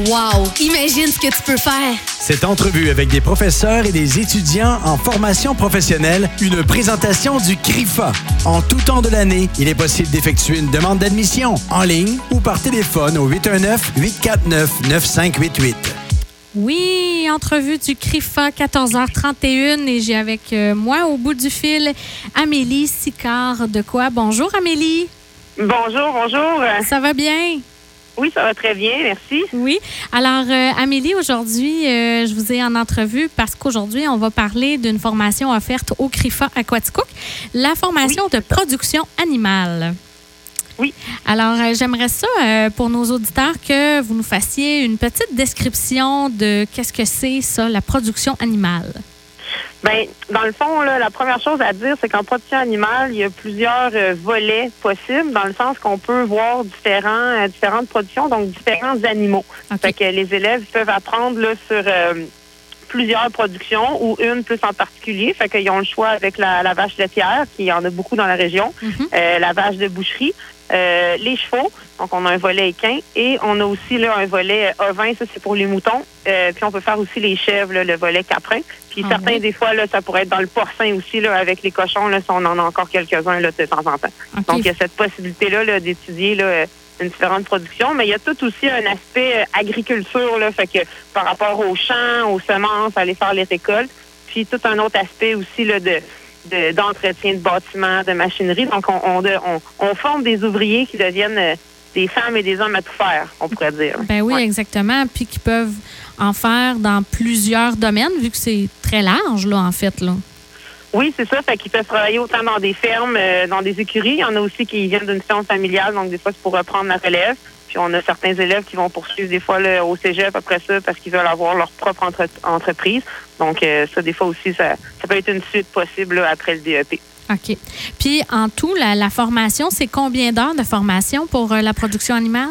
Wow! Imagine ce que tu peux faire! Cette entrevue avec des professeurs et des étudiants en formation professionnelle, une présentation du CRIFA. En tout temps de l'année, il est possible d'effectuer une demande d'admission en ligne ou par téléphone au 819-849-9588. Oui, entrevue du CRIFA, 14h31, et j'ai avec euh, moi au bout du fil Amélie Sicard de quoi? Bonjour Amélie. Bonjour, bonjour. Ça va bien? Oui, ça va très bien, merci. Oui. Alors, euh, Amélie, aujourd'hui, euh, je vous ai en entrevue parce qu'aujourd'hui, on va parler d'une formation offerte au CRIFA Aquaticook, la formation de production animale. Oui. Alors, euh, j'aimerais ça pour nos auditeurs que vous nous fassiez une petite description de qu'est-ce que c'est ça, la production animale. Ben, dans le fond, là, la première chose à dire, c'est qu'en production animale, il y a plusieurs euh, volets possibles, dans le sens qu'on peut voir différents, euh, différentes productions, donc différents animaux. Fait que les élèves peuvent apprendre là, sur euh, plusieurs productions ou une plus en particulier. Fait qu'ils ont le choix avec la, vache laitière, qui en a beaucoup dans la région, mhm. la vache de boucherie, les chevaux, donc on a un volet équin, et on a aussi là, un volet ovin, ça c'est pour les moutons. puis on peut faire aussi les chèvres, le volet caprin. Puis ah certains, des fois, là, ça pourrait être dans le porcin aussi, là, avec les cochons, là, si on en a encore quelques-uns là, de temps en temps. Donc, il y a cette possibilité-là -là, d'étudier là, une différente production, mais il y a tout aussi un aspect euh, agriculture, là, fait que par rapport aux champs, aux semences, aller faire les récoltes, puis tout un autre aspect aussi là, de d'entretien de, bâtiments, de machinerie. Donc, on, on, on, on forme des ouvriers qui deviennent euh, des femmes et des hommes à tout faire, on pourrait dire. Ben oui, exactement. Puis qui peuvent en faire dans plusieurs domaines, vu que c'est très large, là, en fait, là. Oui, c'est ça. Fait qu'ils peuvent travailler autant dans des fermes, euh, dans des écuries. Il y en a aussi qui viennent d'une ferme familiale, donc des fois, c'est pour reprendre la relève. Puis on a certains élèves qui vont poursuivre des fois au cégep après ça parce qu'ils veulent avoir leur propre entreprise. Donc euh, ça, des fois aussi, ça, ça peut être une suite possible après le DEP. OK. Puis en tout, la, formation, c'est combien d'heures de formation pour euh, la production animale?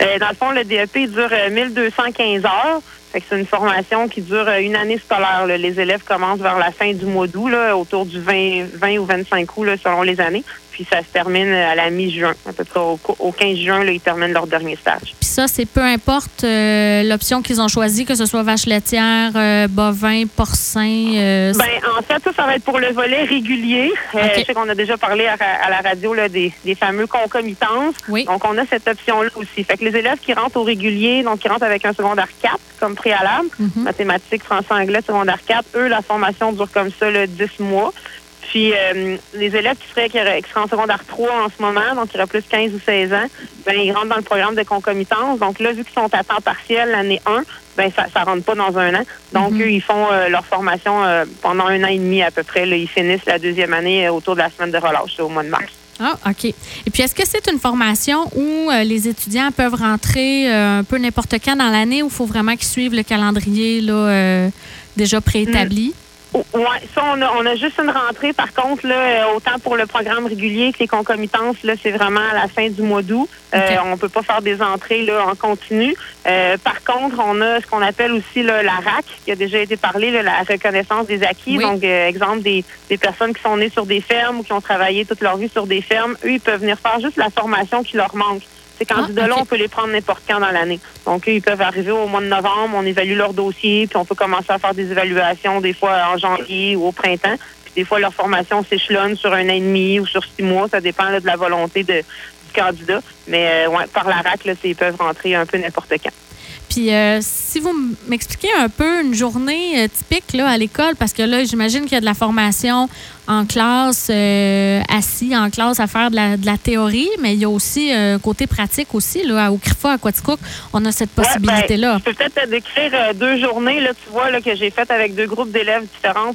Euh, dans le fond, le DEP dure 1215 euh, heures. C'est une formation qui dure une année scolaire. Les élèves commencent vers la fin du mois d'août, autour du 20, 20 ou 25 août, selon les années puis ça se termine à la mi-juin. À peu près au, 15 juin, là, ils terminent leur dernier stage. Puis ça, c'est peu importe euh, l'option qu'ils ont choisie, que ce soit vache laitière, euh, bovin, porcin. Euh, ben, en fait, ça, ça va être pour le volet régulier. je sais qu'on a déjà parlé à, la radio là, des, fameux concomitances. Oui. Donc, on a cette option-là aussi. Fait que les élèves qui rentrent au régulier, donc qui rentrent avec un secondaire 4 comme préalable, mhm. mathématiques, français, anglais, secondaire 4, eux, la formation dure comme ça, le 10 mois. Puis euh, les élèves qui seraient, qui seraient en secondaire 3 en ce moment, donc qui auraient plus 15 ou 16 ans, ben ils rentrent dans le programme de concomitance. Donc là, vu qu'ils sont à temps partiel l'année 1, ben ça ne rentre pas dans un an. Donc mhm. eux, ils font euh, leur formation euh, pendant un an et demi à peu près. Là, ils finissent la deuxième année autour de la semaine de relâche au mois de mars. Ah, OK. Et puis, est-ce que c'est une formation où les étudiants peuvent rentrer un peu n'importe quand dans l'année ou il faut vraiment qu'ils suivent le calendrier là, déjà préétabli? Oui, ça, on a, on a juste une rentrée. Par contre, là, euh, autant pour le programme régulier que les concomitances, là, c'est vraiment à la fin du mois d'août. Euh, on peut pas faire des entrées là, en continu. Euh, par contre, on a ce qu'on appelle aussi là, la RAC, qui a déjà été parlé, là, la reconnaissance des acquis. Donc, euh, exemple, des, des personnes qui sont nées sur des fermes ou qui ont travaillé toute leur vie sur des fermes, eux, ils peuvent venir faire juste la formation qui leur manque. Ces candidats-là, ah, on peut les prendre n'importe quand dans l'année. Donc, ils peuvent arriver au mois de novembre, on évalue leur dossier, puis on peut commencer à faire des évaluations des fois en janvier ou au printemps. Puis des fois, leur formation s'échelonne sur un an et demi ou sur six mois. Ça dépend de la volonté de, du candidat. Mais euh, ouais, par la RAC, là, ils peuvent rentrer un peu n'importe quand. Puis euh, si vous m'expliquez un peu une journée euh, typique là, à l'école, parce que là, j'imagine qu'il y a de la formation en classe, euh, assis en classe à faire de la, de la, théorie, mais il y a aussi un côté pratique aussi. Là, au CRIFA, à Quaticook, on a cette ben, possibilité-là. je peux peut-être te décrire deux journées, là, tu vois, là, que j'ai faites avec deux groupes d'élèves différents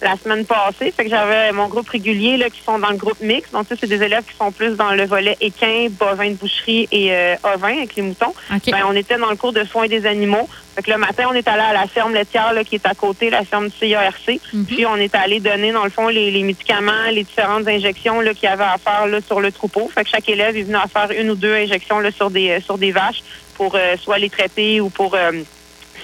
la semaine passée. Fait que j'avais mon groupe régulier là, qui sont dans le groupe mix. Donc, ça, c'est des élèves qui sont plus dans le volet équin, bovin de boucherie et ovin avec les moutons. Ben, on était dans le cours de soins des animaux. Fait le matin, on est allé à la ferme laitière là, qui est à côté, la ferme du CIRC. Mhm. Puis on est allé donner, dans le fond, les, médicaments, les différentes injections qu'il y avait à faire là, sur le troupeau. Fait que chaque élève est venu à faire une ou deux injections là, sur des sur des vaches pour euh, soit les traiter ou pour euh,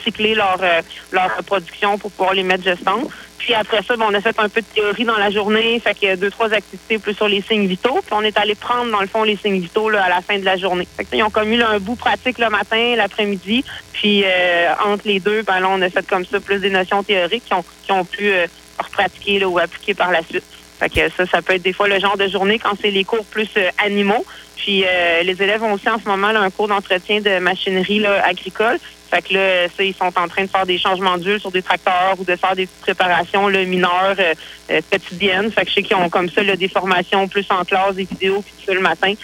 cycler leur, euh, leur reproduction pour pouvoir les mettre gestantes. Puis après ça, ben, on a fait un peu de théorie dans la journée, fait que deux, trois activités plus sur les signes vitaux. Puis on est allé prendre, dans le fond, les signes vitaux là, à la fin de la journée. Ils ont commis un bout pratique le matin, l'après-midi. Puis euh, entre les deux, ben là, on a fait comme ça plus des notions théoriques qui ont, qui ont pu euh, repratiquer là, ou appliquer par la suite. Fait que ça, ça peut être des fois le genre de journée quand c'est les cours plus euh, animaux. Puis les élèves ont aussi en ce moment un cours d'entretien de machinerie là, agricole. Fait que là, ça, ils sont en train de faire des changements d'huile sur des tracteurs ou de faire des préparations là, mineures euh, euh, quotidiennes. Fait que je sais qu'ils ont comme ça là, des formations plus en classe, des vidéos, puis tout ça le matin.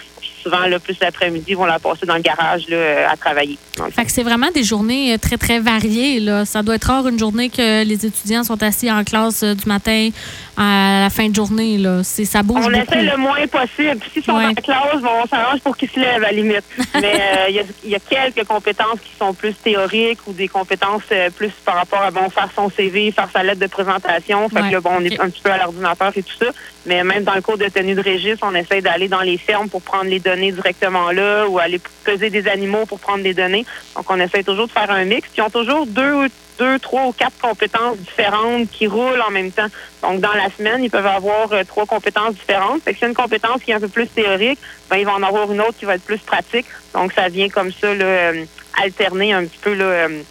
Souvent, là, plus l'après-midi, ils vont la passer dans le garage là, à travailler. Fait que c'est vraiment des journées euh, très, très variées. Là. Ça doit être rare une journée que les étudiants sont assis en classe euh, du matin à la fin de journée. Là. C'est, ça bouge On beaucoup. essaie le moins possible. S'ils sont Ouais. en classe, bon, on s'arrange pour qu'ils se lèvent à la limite. Mais euh, il y, a, il y a quelques compétences qui sont plus théoriques ou des compétences euh, plus par rapport à bon faire son CV, faire sa lettre de présentation. Fait Ouais. que là, bon, on est un petit peu à l'ordinateur et tout ça. Mais même dans le cours de tenue de registre, on essaie d'aller dans les fermes pour prendre les données directement là ou aller peser des animaux pour prendre des données. Donc, on essaie toujours de faire un mix. Ils ont toujours deux, deux, trois ou quatre compétences différentes qui roulent en même temps. Donc, dans la semaine, ils peuvent avoir euh, trois compétences différentes. Fait que c'est une compétence qui est un peu plus théorique, ben, ils vont en avoir une autre qui va être plus pratique. Donc, ça vient comme ça, là, euh, alterner un petit peu là, euh,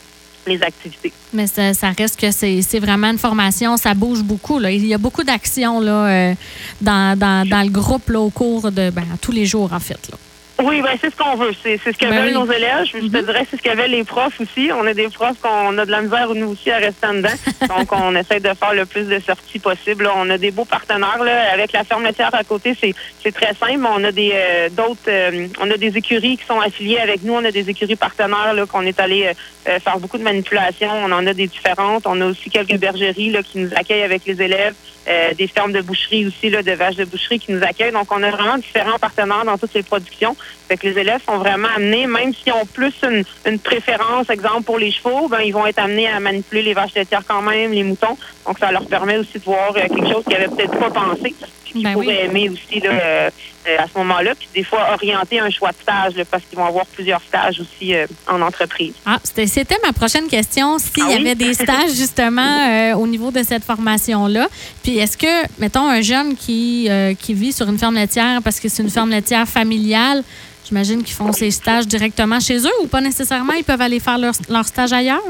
les activités. Mais ça, ça reste que c'est, vraiment une formation, ça bouge beaucoup. Là. Il y a beaucoup d'actions euh, dans, dans, dans le groupe au cours de ben, tous les jours, en fait. Là. Oui, ben c'est ce qu'on veut. C'est c'est ce que Ben veulent oui. nos élèves. Je, te dirais c'est ce que veulent les profs aussi. On a des profs qu'on a de la misère nous aussi à rester en dedans. Donc on essaie de faire le plus de sorties possible. là. On a des beaux partenaires là. avec la ferme laitière à côté. C'est c'est très simple. On a des euh, d'autres. euh, on a des écuries qui sont affiliées avec nous. On a des écuries partenaires là qu'on est allé euh, euh, faire beaucoup de manipulations. On en a des différentes. On a aussi quelques bergeries là qui nous accueillent avec les élèves. Euh, des fermes de boucherie aussi là de vaches de boucherie qui nous accueillent. Donc on a vraiment différents partenaires dans toutes les productions. Fait que les élèves sont vraiment amenés, même s'ils ont plus une, une préférence, exemple pour les chevaux, ben ils vont être amenés à manipuler les vaches laitières quand même, les moutons. Donc ça leur permet aussi de voir euh, quelque chose qu'ils n'avaient peut-être pas pensé, qu'ils Ben oui. pourraient aimer aussi là, euh, euh, à ce moment-là. Puis des fois orienter un choix de stage, là, parce qu'ils vont avoir plusieurs stages aussi euh, en entreprise. Ah, c'était, c'était ma prochaine question. S'il Ah y oui? avait des stages, justement, euh, au niveau de cette formation-là. Puis est-ce que, mettons, un jeune qui, qui vit sur une ferme laitière parce que c'est une ferme laitière familiale, j'imagine qu'ils font ces stages directement chez eux ou pas nécessairement, ils peuvent aller faire leur, leur stage ailleurs?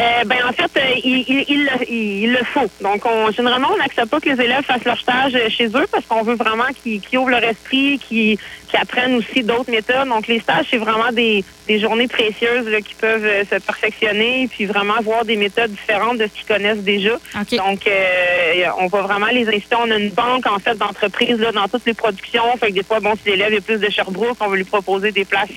Euh, ben en fait, euh, il, il, il le- il le faut. Donc, on, généralement, on n'accepte pas que les élèves fassent leur stage euh, chez eux parce qu'on veut vraiment qu'ils qu'ils ouvrent leur esprit, qu'ils qu'ils apprennent aussi d'autres méthodes. Donc, les stages, c'est vraiment des, des journées précieuses là, qui peuvent se perfectionner puis vraiment voir des méthodes différentes de ce qu'ils connaissent déjà. OK. Donc, euh, on va vraiment les inciter. On a une banque, en fait, d'entreprises là, dans toutes les productions. Fait que des fois, bon, si l'élève est plus de Sherbrooke, on va lui proposer des places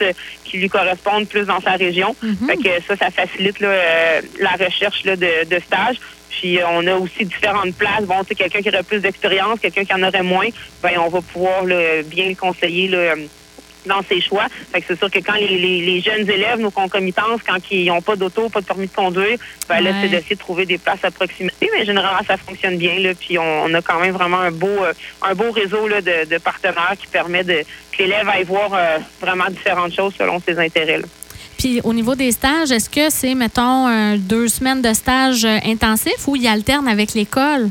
qui lui correspondent plus dans sa région. Mhm. Fait que ça, ça facilite là, euh, la recherche là, de, de stage. Puis euh, on a aussi différentes places. Bon, tu quelqu'un qui aurait plus d'expérience, quelqu'un qui en aurait moins, ben on va pouvoir là, bien le conseiller là, dans ses choix. Fait que c'est sûr que quand les, les, les jeunes élèves, nos concomitances, quand ils n'ont pas d'auto, pas de permis de conduire, ben là, Ouais. c'est d'essayer de trouver des places à proximité. Mais généralement, ça fonctionne bien. Là, puis on, on a quand même vraiment un beau, euh, un beau réseau là, de, de partenaires qui permet de que l'élève aille voir euh, vraiment différentes choses selon ses intérêts. là. Puis au niveau des stages, est-ce que c'est, mettons, deux semaines de stage euh, intensif ou il alterne avec l'école?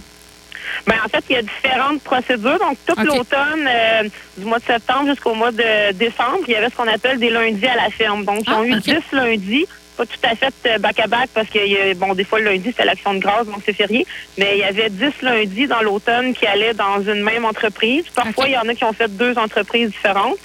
Ben, en fait, il y a différentes procédures. Donc, tout l'automne, euh, du mois de septembre jusqu'au mois de décembre, il y avait ce qu'on appelle des lundis à la ferme. Donc, ils Ah, ont eu OK. 10 lundis. Pas tout à fait euh, back-à-back parce que, bon, des fois, le lundi, c'était l'action de grâce, donc c'est férié. Mais il y avait 10 lundis dans l'automne qui allaient dans une même entreprise. Parfois, il y en a qui ont fait deux entreprises différentes.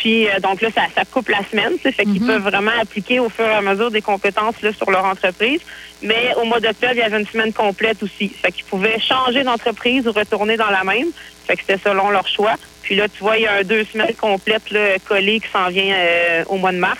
Puis, euh, donc là, ça, ça coupe la semaine. sais, Fait qu'ils Mhm. peuvent vraiment appliquer au fur et à mesure des compétences là, sur leur entreprise. Mais au mois d'octobre, il y avait une semaine complète aussi. Fait qu'ils pouvaient changer d'entreprise ou retourner dans la même. Fait que c'était selon leur choix. Puis là, tu vois, il y a un deux semaines complètes là, collées qui s'en vient euh, au mois de mars.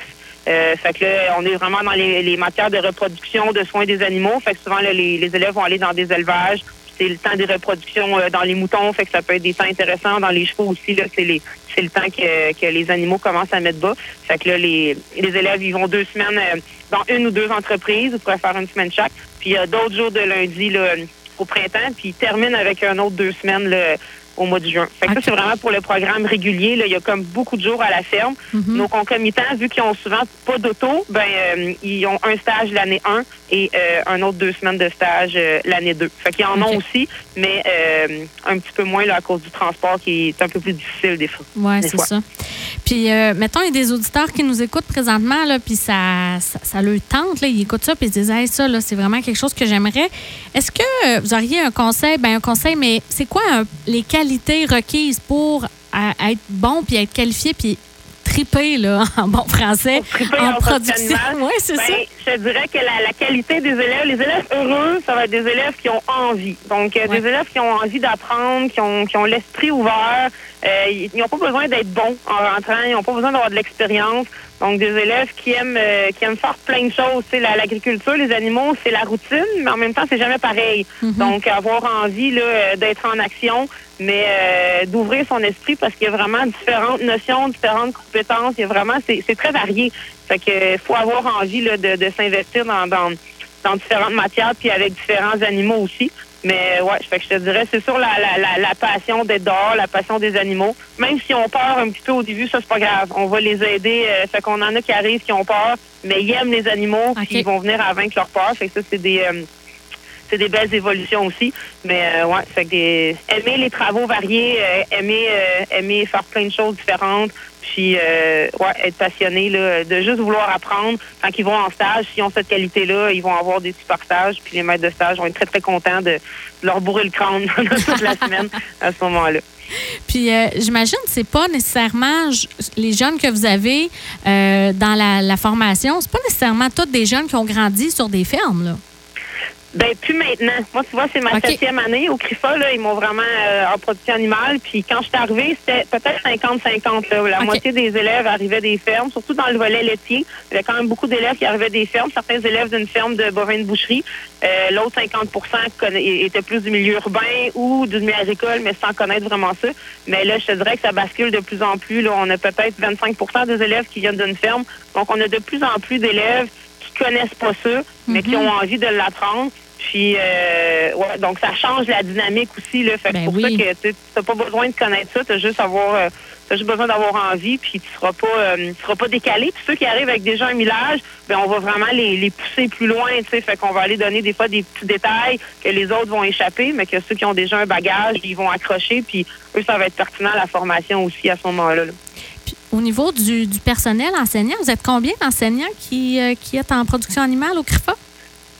Euh, fait que là, on est vraiment dans les, les matières de reproduction, de soins des animaux. Fait que souvent, là, les, les élèves vont aller dans des élevages. C'est le temps des reproductions euh, dans les moutons. Fait que ça peut être des temps intéressants. Dans les chevaux aussi, là, c'est les c'est le temps que, que les animaux commencent à mettre bas. Fait que là, les, les élèves, ils vont deux semaines euh, dans une ou deux entreprises. Ils pourraient faire une semaine chaque. Puis il y a d'autres jours de lundi là, au printemps. Puis ils terminent avec un autre deux semaines là, au mois de juin. Fait que ça, c'est vraiment pour le programme régulier. Là. Il y a comme beaucoup de jours à la ferme. Mhm. Nos concomitants, vu qu'ils ont souvent pas d'auto, ben euh, ils ont un stage l'année 1 et euh, un autre deux semaines de stage euh, l'année 2. Fait qu'ils en ont aussi, mais un petit peu moins là, à cause du transport qui est un peu plus difficile des fois. Oui, c'est ça. Puis, mettons, il y a des auditeurs qui nous écoutent présentement, là, puis ça, ça, ça leur tente, là, ils écoutent ça, puis ils se disent, hey, ça, là, c'est vraiment quelque chose que j'aimerais. Est-ce que vous auriez un conseil? Ben, un conseil, mais c'est quoi un- les qualités requises pour être bon, puis être qualifié, puis triper, là, en bon français, en en production Oui, c'est Ben, ça. je dirais que la, la qualité des élèves, les élèves heureux, ça va être des élèves qui ont envie. Donc, euh, Ouais. des élèves qui ont envie d'apprendre, qui ont, qui ont l'esprit ouvert. Euh, ils n'ont pas besoin d'être bons en rentrant, ils n'ont pas besoin d'avoir de l'expérience. Donc, des élèves qui aiment, euh, qui aiment faire plein de choses. Tu sais, la- L'agriculture, les animaux, c'est la routine, mais en même temps, c'est jamais pareil. Mhm. Donc, avoir envie là, euh, d'être en action, mais euh, d'ouvrir son esprit parce qu'il y a vraiment différentes notions, différentes compétences. Il y a vraiment, c'est c'est très varié. Fait que euh, faut avoir envie là, de, de s'investir dans, dans, dans différentes matières, puis avec différents animaux aussi. Mais ouais, fait que je te dirais, c'est sûr la, la, la, la passion d'être dehors, la passion des animaux. Même si on peur un petit peu au début, ça c'est pas grave. On va les aider. Euh, fait qu'on en a qui arrivent qui ont peur, mais ils aiment les animaux, puis ils vont venir à vaincre leur peur. Fait que ça, c'est des euh, c'est des belles évolutions aussi. Mais euh, ouais, fait que des, aimer les travaux variés, euh, aimer euh, aimer faire plein de choses différentes, puis euh, ouais, être passionné là, de juste vouloir apprendre. Quand ils vont en stage, s'ils ont cette qualité-là, ils vont avoir des super stages, puis les maîtres de stage vont être très très contents de, leur bourrer le crâne toute la semaine à ce moment-là. Puis euh, j'imagine que c'est pas nécessairement les jeunes que vous avez euh, dans la, la formation, c'est pas nécessairement tous des jeunes qui ont grandi sur des fermes, là. Ben, plus maintenant. Moi, tu vois, c'est ma septième année au CRIFA. Là, ils m'ont vraiment euh, en production animale. Puis quand je suis arrivée, c'était peut-être 50-50. là. La moitié des élèves arrivaient des fermes, surtout dans le volet laitier. Il y avait quand même beaucoup d'élèves qui arrivaient des fermes. Certains élèves d'une ferme de bovins de boucherie. Euh, L'autre 50 conna- étaient plus du milieu urbain ou du milieu agricole, mais sans connaître vraiment ça. Mais là, je te dirais que ça bascule de plus en plus. Là, on a peut-être 25% des élèves qui viennent d'une ferme. Donc, on a de plus en plus d'élèves connaissent pas ça, mais qui Mhm. ont envie de l'apprendre. Puis, euh, ouais, donc ça change la dynamique aussi. Là. Fait que Ben pour oui. ça que tu n'as pas besoin de connaître ça, tu as juste, avoir, euh, t'as juste besoin d'avoir envie, puis tu seras pas euh, tu seras pas décalé. Puis ceux qui arrivent avec déjà un millage, ben on va vraiment les, les pousser plus loin. tu sais. Fait qu'on va aller donner des fois des petits détails que les autres vont échapper, mais que ceux qui ont déjà un bagage, ils vont accrocher, puis eux, ça va être pertinent à la formation aussi à ce moment-là. là. Au niveau du, du personnel enseignant, vous êtes combien d'enseignants qui, euh, qui êtes en production animale au CRIFA?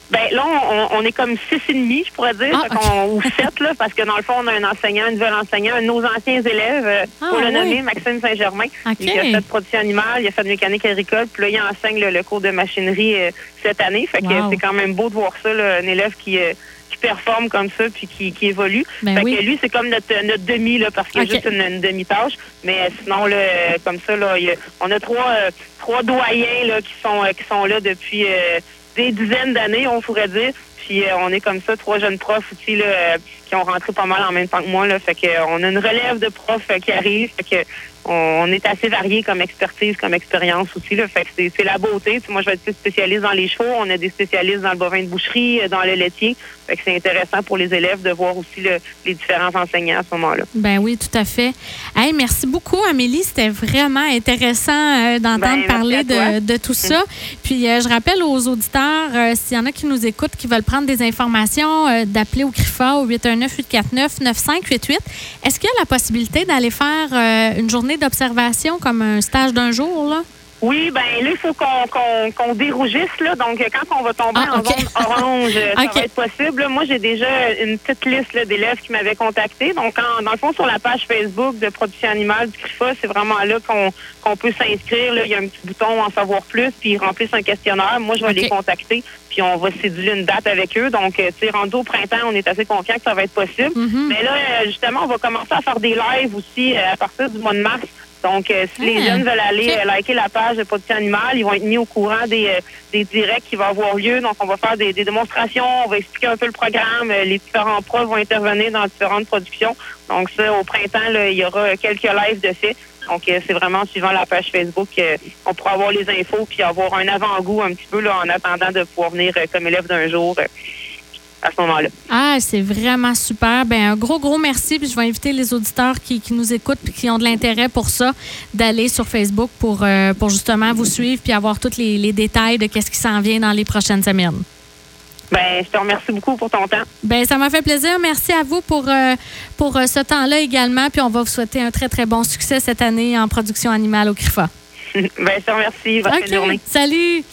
Ben là, on, on est comme six et demi, je pourrais dire, Ah, ou sept là, parce que dans le fond, on a un enseignant, un nouvel enseignant, un de nos anciens élèves, euh, Ah, pour le oui. nommer, Maxime Saint-Germain. OK. Il a fait de production animale, il a fait de mécanique agricole, puis là, il enseigne le, le cours de machinerie euh, cette année. Fait que Wow. c'est quand même beau de voir ça, là, un élève qui, euh, qui performe comme ça, puis qui, qui évolue. Ben fait oui. que lui, c'est comme notre, notre demi, là, parce qu'il OK. y a juste une, une demi-tâche. Mais sinon, là, comme ça, là, il y a- on a trois, euh, trois doyens là, qui, sont, euh, qui sont là depuis euh, des dizaines d'années, on pourrait dire. Puis on est comme ça, trois jeunes profs aussi là, qui ont rentré pas mal en même temps que moi. Là, fait que on a une relève de profs qui arrive. Fait que on, est assez variés comme expertise, comme expérience aussi. Là, fait que c'est, la beauté. Moi, je vais être spécialiste dans les chevaux. On a des spécialistes dans le bovin de boucherie, euh, dans le laitier. Fait que c'est intéressant pour les élèves de voir aussi le- les différents enseignants à ce moment-là. Ben oui, tout à fait. Hey, merci beaucoup, Amélie. C'était vraiment intéressant euh, d'entendre Ben, parler de, de tout ça. Puis euh, je rappelle aux auditeurs, euh, s'il y en a qui nous écoutent, qui veulent prendre des informations, d'appeler au CRIFA au 819-849-9588. Est-ce qu'il y a la possibilité d'aller faire une journée d'observation comme un stage d'un jour? Là? Oui, ben là, il faut qu'on dérougisse, là. Donc, quand on va tomber Ah, en zone orange, ça va être possible. Là, moi, j'ai déjà une petite liste d'élèves qui m'avaient contacté. Donc, en- dans le fond, sur la page Facebook de Production Animale du CRIFA, c'est vraiment là qu'on peut s'inscrire. Là. Il y a un petit bouton en savoir plus, puis ils remplissent un questionnaire. Moi, je vais les contacter, puis on va céduler une date avec eux. Donc, euh, tu sais, rendu au printemps, on est assez confiant que ça va être possible. Mhm. Mais là, euh, justement, on va commencer à faire des lives aussi euh, à partir du mois de mars. Donc, euh, si les Ah, jeunes veulent aller euh, liker la page de Production Animale, ils vont être mis au courant des, euh, des directs qui vont avoir lieu. Donc, on va faire des, des démonstrations, on va expliquer un peu le programme. euh, les différents profs vont intervenir dans différentes productions. Donc, ça, au printemps, là, il y aura quelques lives de fait. Donc, euh, c'est vraiment suivant la page Facebook, euh, on pourra avoir les infos puis avoir un avant-goût un petit peu là, en attendant de pouvoir venir comme élève d'un jour. À ce moment-là. Ah, c'est vraiment super. Ben, un gros, gros merci. Puis je vais inviter les auditeurs qui, qui nous écoutent et qui ont de l'intérêt pour ça d'aller sur Facebook pour, euh, pour justement vous suivre puis avoir tous les, les détails de qu'est-ce qui s'en vient dans les prochaines semaines. Ben, je te remercie beaucoup pour ton temps. Ben, ça m'a fait plaisir. Merci à vous pour, euh, pour euh, ce temps-là également. Puis on va vous souhaiter un très, très bon succès cette année en production animale au CRIFA. ben, je te remercie. Bonne OK. journée. Salut.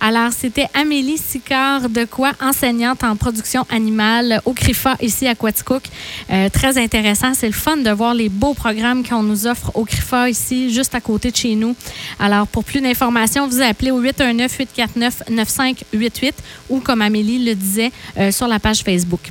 Alors, c'était Amélie Sicard de quoi, enseignante en production animale au CRIFA ici à Quaticook. Euh, très intéressant. C'est le fun de voir les beaux programmes qu'on nous offre au CRIFA ici, juste à côté de chez nous. Alors, pour plus d'informations, vous appelez au 819-849-9588 ou, comme Amélie le disait, euh, sur la page Facebook.